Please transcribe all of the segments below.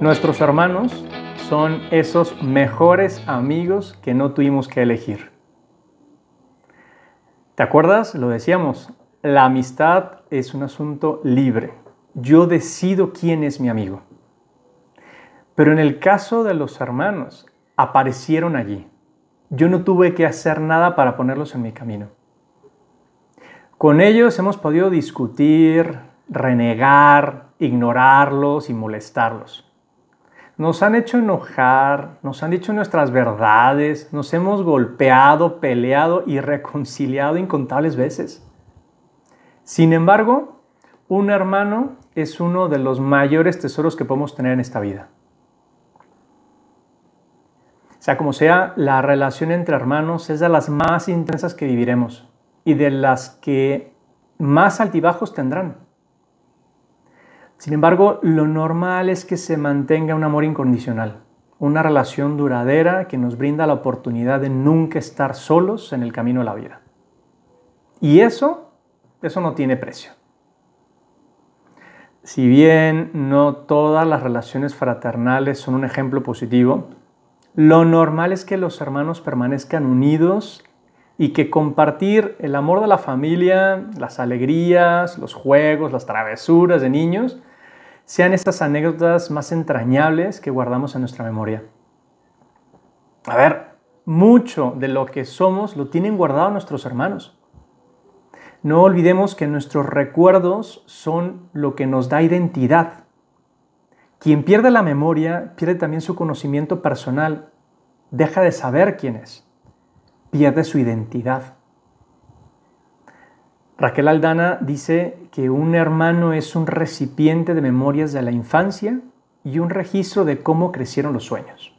Nuestros hermanos son esos mejores amigos que no tuvimos que elegir. ¿Te acuerdas? Lo decíamos, la amistad es un asunto libre. Yo decido quién es mi amigo. Pero en el caso de los hermanos, aparecieron allí. Yo no tuve que hacer nada para ponerlos en mi camino. Con ellos hemos podido discutir, renegar, ignorarlos y molestarlos. Nos han hecho enojar, nos han dicho nuestras verdades, nos hemos golpeado, peleado y reconciliado incontables veces. Sin embargo, un hermano es uno de los mayores tesoros que podemos tener en esta vida. Sea como sea, la relación entre hermanos es de las más intensas que viviremos y de las que más altibajos tendrán. Sin embargo, lo normal es que se mantenga un amor incondicional, una relación duradera que nos brinda la oportunidad de nunca estar solos en el camino de la vida. Y eso, eso no tiene precio. Si bien no todas las relaciones fraternales son un ejemplo positivo, lo normal es que los hermanos permanezcan unidos y que compartir el amor de la familia, las alegrías, los juegos, las travesuras de niños, sean estas anécdotas más entrañables que guardamos en nuestra memoria. A ver, mucho de lo que somos lo tienen guardado nuestros hermanos. No olvidemos que nuestros recuerdos son lo que nos da identidad. Quien pierde la memoria pierde también su conocimiento personal, deja de saber quién es, pierde su identidad. Raquel Aldana dice que un hermano es un recipiente de memorias de la infancia y un registro de cómo crecieron los sueños.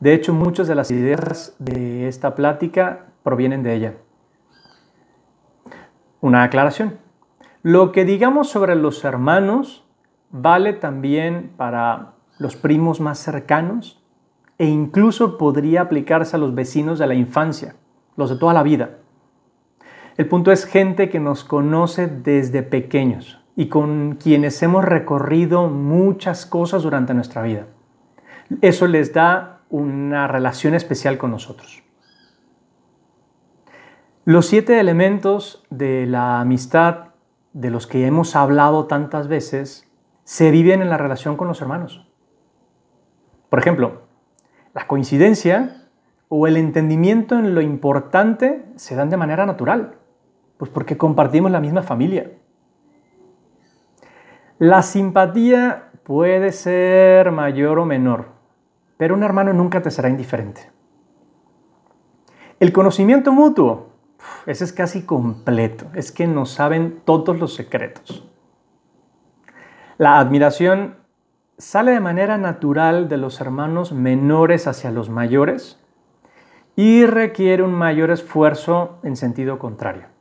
De hecho, muchas de las ideas de esta plática provienen de ella. Una aclaración. Lo que digamos sobre los hermanos vale también para los primos más cercanos e incluso podría aplicarse a los vecinos de la infancia, los de toda la vida. El punto es gente que nos conoce desde pequeños y con quienes hemos recorrido muchas cosas durante nuestra vida. Eso les da una relación especial con nosotros. Los siete elementos de la amistad de los que hemos hablado tantas veces se viven en la relación con los hermanos. Por ejemplo, la coincidencia o el entendimiento en lo importante se dan de manera natural. Pues porque compartimos la misma familia. La simpatía puede ser mayor o menor, pero un hermano nunca te será indiferente. El conocimiento mutuo, ese es casi completo, es que nos saben todos los secretos. La admiración sale de manera natural de los hermanos menores hacia los mayores y requiere un mayor esfuerzo en sentido contrario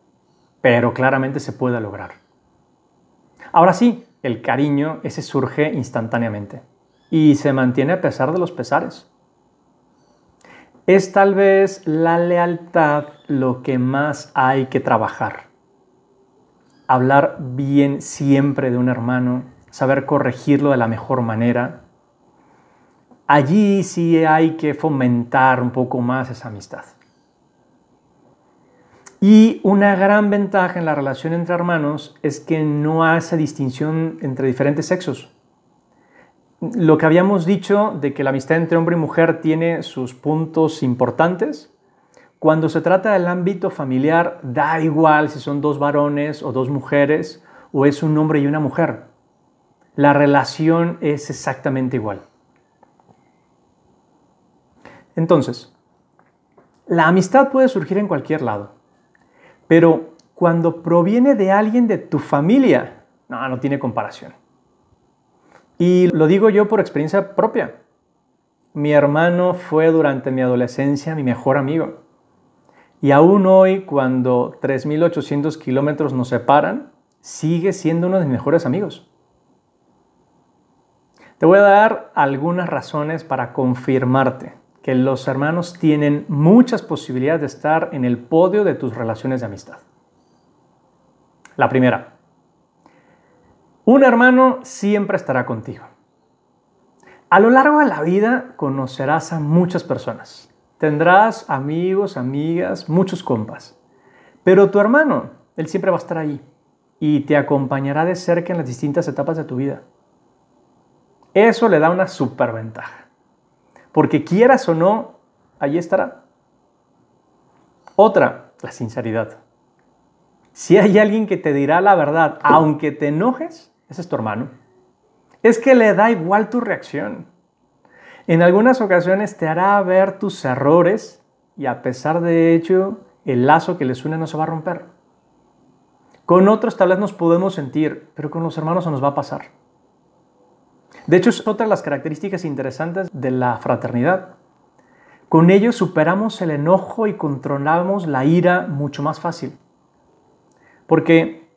pero claramente se puede lograr. Ahora sí, el cariño ese surge instantáneamente y se mantiene a pesar de los pesares. Es tal vez la lealtad lo que más hay que trabajar. Hablar bien siempre de un hermano, saber corregirlo de la mejor manera. Allí sí hay que fomentar un poco más esa amistad. Y una gran ventaja en la relación entre hermanos es que no hace distinción entre diferentes sexos. Lo que habíamos dicho de que la amistad entre hombre y mujer tiene sus puntos importantes, cuando se trata del ámbito familiar da igual si son dos varones o dos mujeres o es un hombre y una mujer. La relación es exactamente igual. Entonces, la amistad puede surgir en cualquier lado. Pero cuando proviene de alguien de tu familia, no, no tiene comparación. Y lo digo yo por experiencia propia. Mi hermano fue durante mi adolescencia mi mejor amigo. Y aún hoy, cuando 3.800 kilómetros nos separan, sigue siendo uno de mis mejores amigos. Te voy a dar algunas razones para confirmarte que los hermanos tienen muchas posibilidades de estar en el podio de tus relaciones de amistad. La primera, un hermano siempre estará contigo. A lo largo de la vida conocerás a muchas personas. Tendrás amigos, amigas, muchos compas. Pero tu hermano, él siempre va a estar ahí y te acompañará de cerca en las distintas etapas de tu vida. Eso le da una superventaja. Porque quieras o no, allí estará. Otra, la sinceridad. Si hay alguien que te dirá la verdad, aunque te enojes, ese es tu hermano. Es que le da igual tu reacción. En algunas ocasiones te hará ver tus errores y a pesar de ello, el lazo que les une no se va a romper. Con otros tal vez nos podemos sentir, pero con los hermanos se nos va a pasar. De hecho, es otra de las características interesantes de la fraternidad. Con ellos superamos el enojo y controlamos la ira mucho más fácil. Porque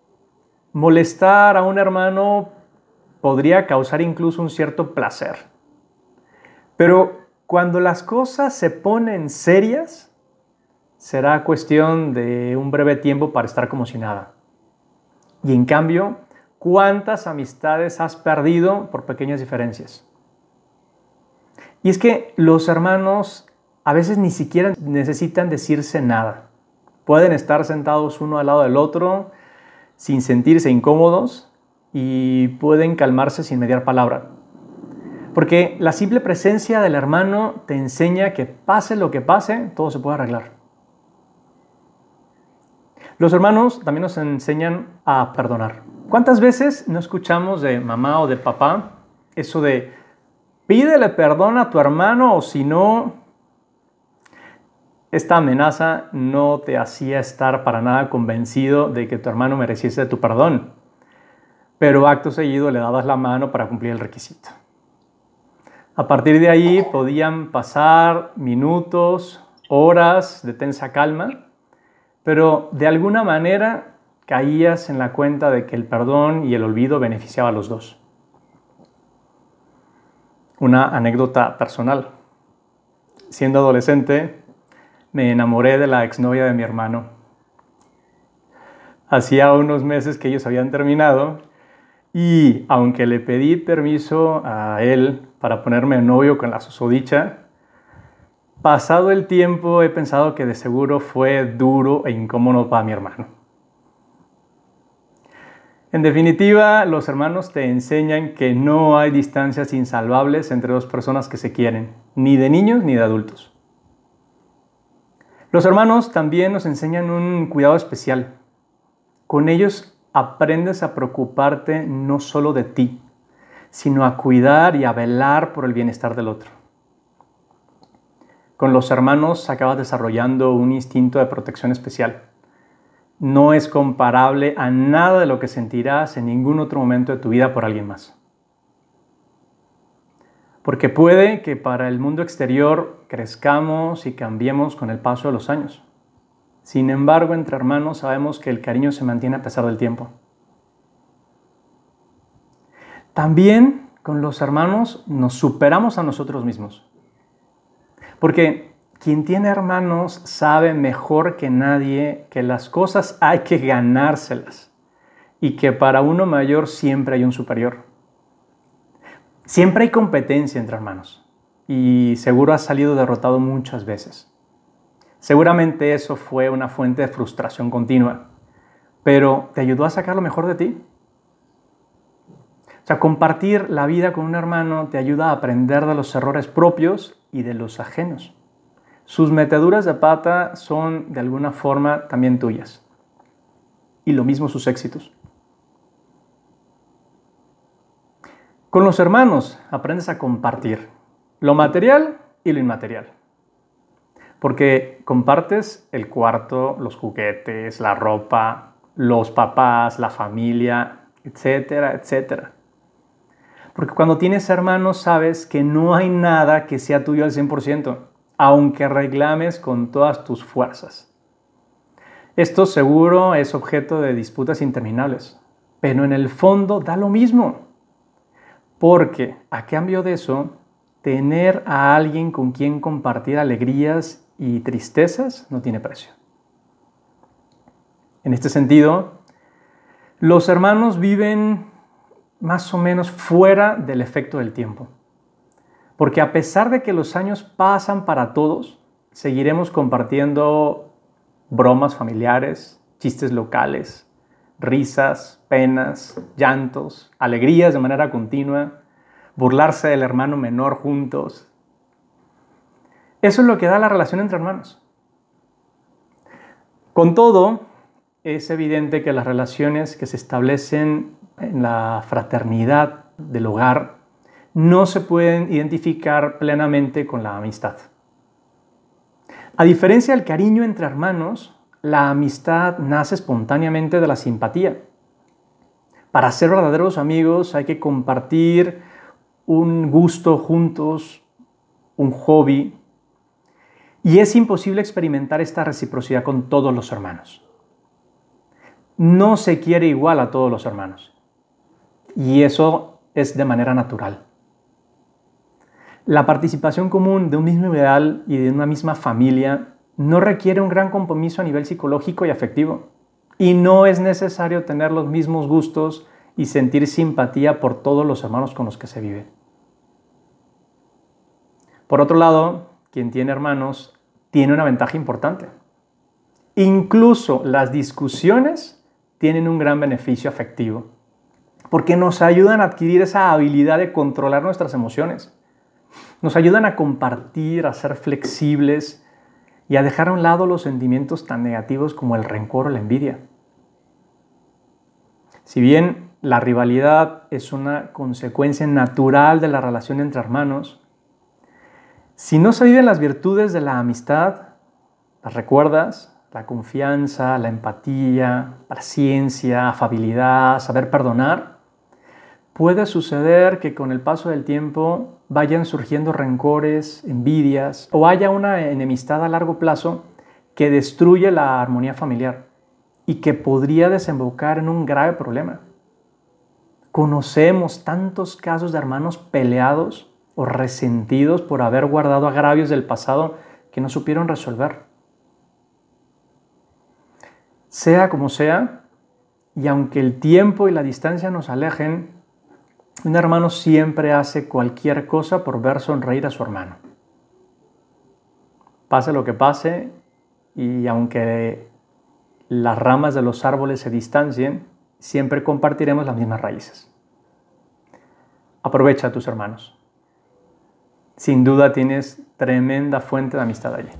molestar a un hermano podría causar incluso un cierto placer. Pero cuando las cosas se ponen serias, será cuestión de un breve tiempo para estar como si nada. Y en cambio, ¿cuántas amistades has perdido por pequeñas diferencias? Y es que los hermanos a veces ni siquiera necesitan decirse nada. Pueden estar sentados uno al lado del otro sin sentirse incómodos y pueden calmarse sin mediar palabra. Porque la simple presencia del hermano te enseña que pase lo que pase, todo se puede arreglar. Los hermanos también nos enseñan a perdonar. ¿Cuántas veces no escuchamos de mamá o de papá eso de pídele perdón a tu hermano o si no, esta amenaza no te hacía estar para nada convencido de que tu hermano mereciese tu perdón, pero acto seguido le dabas la mano para cumplir el requisito. A partir de ahí podían pasar minutos, horas de tensa calma pero de alguna manera caías en la cuenta de que el perdón y el olvido beneficiaban a los dos. Una anécdota personal. Siendo adolescente, me enamoré de la exnovia de mi hermano. Hacía unos meses que ellos habían terminado y aunque le pedí permiso a él para ponerme novio con la susodicha, Pasado el tiempo he pensado que de seguro fue duro e incómodo para mi hermano. En definitiva, los hermanos te enseñan que no hay distancias insalvables entre dos personas que se quieren, ni de niños ni de adultos. Los hermanos también nos enseñan un cuidado especial. Con ellos aprendes a preocuparte no solo de ti, sino a cuidar y a velar por el bienestar del otro. Con los hermanos acabas desarrollando un instinto de protección especial. No es comparable a nada de lo que sentirás en ningún otro momento de tu vida por alguien más. Porque puede que para el mundo exterior crezcamos y cambiemos con el paso de los años. Sin embargo, entre hermanos sabemos que el cariño se mantiene a pesar del tiempo. También con los hermanos nos superamos a nosotros mismos. Porque quien tiene hermanos sabe mejor que nadie que las cosas hay que ganárselas y que para uno mayor siempre hay un superior. Siempre hay competencia entre hermanos y seguro has salido derrotado muchas veces. Seguramente eso fue una fuente de frustración continua, pero ¿te ayudó a sacar lo mejor de ti? O sea, compartir la vida con un hermano te ayuda a aprender de los errores propios y de los ajenos. Sus meteduras de pata son de alguna forma también tuyas. Y lo mismo sus éxitos. Con los hermanos aprendes a compartir lo material y lo inmaterial. Porque compartes el cuarto, los juguetes, la ropa, los papás, la familia, etcétera, etcétera. Porque cuando tienes hermanos sabes que no hay nada que sea tuyo al 100%, aunque reclames con todas tus fuerzas. Esto seguro es objeto de disputas interminables, pero en el fondo da lo mismo. Porque a cambio de eso, tener a alguien con quien compartir alegrías y tristezas no tiene precio. En este sentido, los hermanos viven más o menos fuera del efecto del tiempo. Porque a pesar de que los años pasan para todos, seguiremos compartiendo bromas familiares, chistes locales, risas, penas, llantos, alegrías de manera continua, burlarse del hermano menor juntos. Eso es lo que da la relación entre hermanos. Con todo, es evidente que las relaciones que se establecen en la fraternidad del hogar no se pueden identificar plenamente con la amistad. A diferencia del cariño entre hermanos, la amistad nace espontáneamente de la simpatía. Para ser verdaderos amigos hay que compartir un gusto juntos, un hobby, y es imposible experimentar esta reciprocidad con todos los hermanos. No se quiere igual a todos los hermanos, y eso es de manera natural. La participación común de un mismo ideal y de una misma familia no requiere un gran compromiso a nivel psicológico y afectivo. Y no es necesario tener los mismos gustos y sentir simpatía por todos los hermanos con los que se vive. Por otro lado, quien tiene hermanos tiene una ventaja importante. Incluso las discusiones tienen un gran beneficio afectivo, porque nos ayudan a adquirir esa habilidad de controlar nuestras emociones. Nos ayudan a compartir, a ser flexibles y a dejar a un lado los sentimientos tan negativos como el rencor o la envidia. Si bien la rivalidad es una consecuencia natural de la relación entre hermanos, si no se viven las virtudes de la amistad, las recuerdas, la confianza, la empatía, paciencia, afabilidad, saber perdonar, puede suceder que con el paso del tiempo vayan surgiendo rencores, envidias o haya una enemistad a largo plazo que destruye la armonía familiar y que podría desembocar en un grave problema. Conocemos tantos casos de hermanos peleados o resentidos por haber guardado agravios del pasado que no supieron resolver. Sea como sea, y aunque el tiempo y la distancia nos alejen, un hermano siempre hace cualquier cosa por ver sonreír a su hermano. Pase lo que pase, y aunque las ramas de los árboles se distancien, siempre compartiremos las mismas raíces. Aprovecha a tus hermanos. Sin duda tienes tremenda fuente de amistad allí.